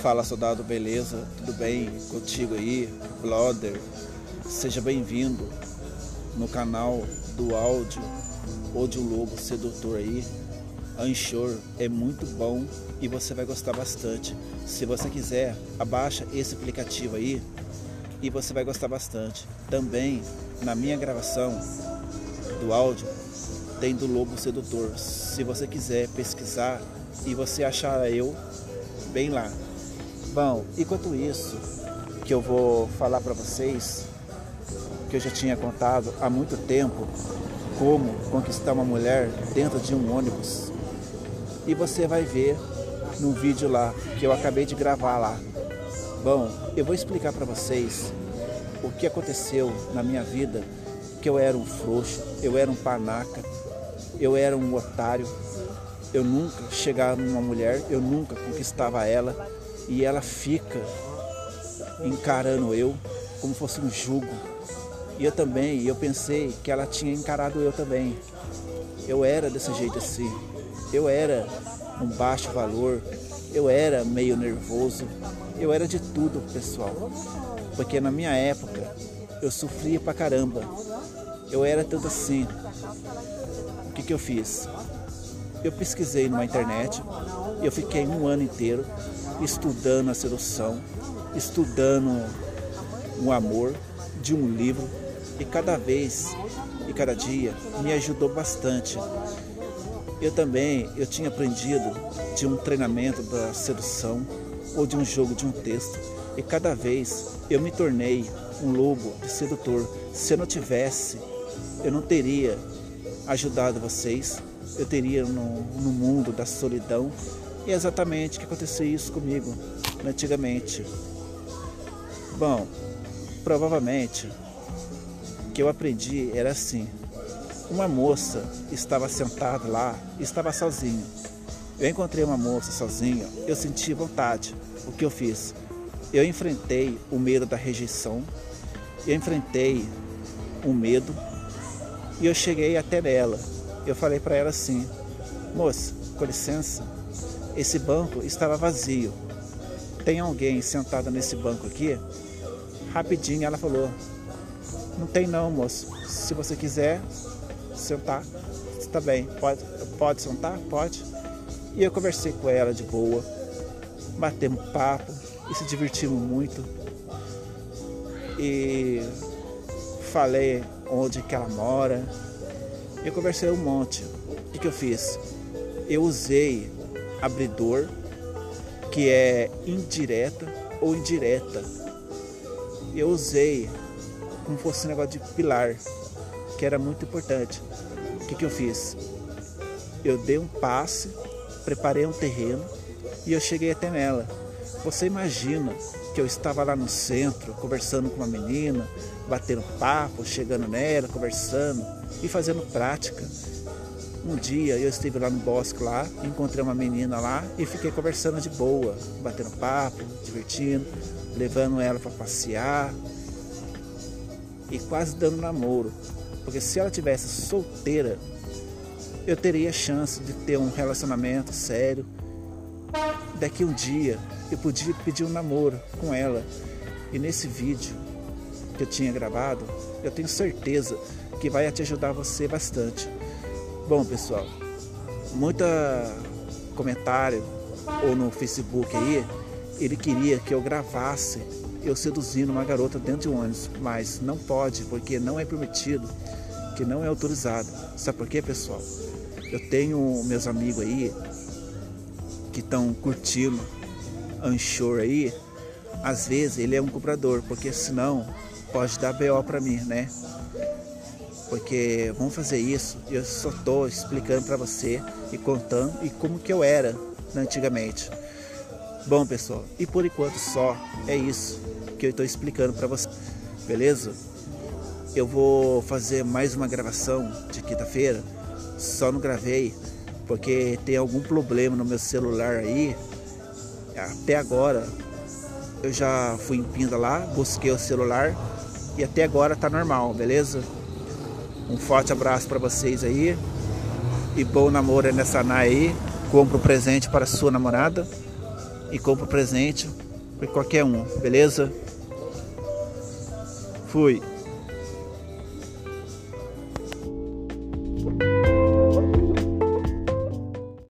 Fala soldado, beleza? Tudo bem contigo aí, Blogger? Seja bem-vindo no canal do áudio um lobo sedutor aí. Anchor é muito bom e você vai gostar bastante. Se você quiser, abaixa esse aplicativo aí e você vai gostar bastante. Também na minha gravação do áudio tem do Lobo Sedutor. Se você quiser pesquisar e você achar eu, bem lá. Bom, enquanto isso, que eu vou falar para vocês, que eu já tinha contado há muito tempo, como conquistar uma mulher dentro de um ônibus. E você vai ver no vídeo lá que eu acabei de gravar lá. Bom, eu vou explicar para vocês o que aconteceu na minha vida, que eu era um frouxo, eu era um panaca, eu era um otário, eu nunca chegava numa mulher, eu nunca conquistava ela e ela fica encarando eu como fosse um jugo. E eu também, eu pensei que ela tinha encarado eu também. Eu era desse jeito assim. Eu era um baixo valor, eu era meio nervoso, eu era de tudo, pessoal. Porque na minha época eu sofria pra caramba. Eu era tanto assim. O que, que eu fiz? Eu pesquisei numa internet, eu fiquei um ano inteiro estudando a sedução, estudando o amor de um livro e cada vez e cada dia me ajudou bastante. Eu também eu tinha aprendido de um treinamento da sedução ou de um jogo de um texto e cada vez eu me tornei um lobo de sedutor. Se eu não tivesse, eu não teria ajudado vocês, eu teria no, no mundo da solidão é exatamente que aconteceu isso comigo antigamente. Bom, provavelmente o que eu aprendi era assim. Uma moça estava sentada lá, estava sozinha. Eu encontrei uma moça sozinha, eu senti vontade. O que eu fiz? Eu enfrentei o medo da rejeição, eu enfrentei o medo e eu cheguei até nela. Eu falei para ela assim: Moça, com licença, esse banco estava vazio. Tem alguém sentado nesse banco aqui? Rapidinho ela falou: Não tem não, moço. Se você quiser sentar, está bem. Pode, pode sentar? Pode. E eu conversei com ela de boa, batemos papo e se divertimos muito. E falei onde que ela mora. Eu conversei um monte. O que, que eu fiz? Eu usei abridor, que é indireta ou indireta. Eu usei como fosse um negócio de pilar, que era muito importante. O que, que eu fiz? Eu dei um passe, preparei um terreno e eu cheguei até nela. Você imagina que eu estava lá no centro conversando com uma menina, batendo papo, chegando nela, conversando e fazendo prática. Um dia eu estive lá no bosque lá, encontrei uma menina lá e fiquei conversando de boa, batendo papo, divertindo, levando ela para passear e quase dando namoro. Porque se ela tivesse solteira, eu teria chance de ter um relacionamento sério. Daqui um dia eu podia pedir um namoro com ela. E nesse vídeo que eu tinha gravado, eu tenho certeza que vai te ajudar você bastante. Bom, pessoal, muita comentário ou no Facebook aí, ele queria que eu gravasse eu seduzindo uma garota dentro de um ônibus, mas não pode, porque não é permitido, que não é autorizado. Sabe por quê, pessoal? Eu tenho meus amigos aí que estão curtindo Anchor aí, às vezes ele é um comprador, porque senão pode dar BO para mim, né? Porque vamos fazer isso. Eu só estou explicando para você e contando e como que eu era antigamente. Bom, pessoal, e por enquanto só é isso que eu estou explicando para você, beleza? Eu vou fazer mais uma gravação de quinta-feira, só não gravei porque tem algum problema no meu celular aí. Até agora eu já fui em Pinda lá, busquei o celular e até agora tá normal, beleza? Um forte abraço para vocês aí. E bom namoro nessa Nai aí. Compre um presente para sua namorada. e compra presente para qualquer um, beleza? Fui.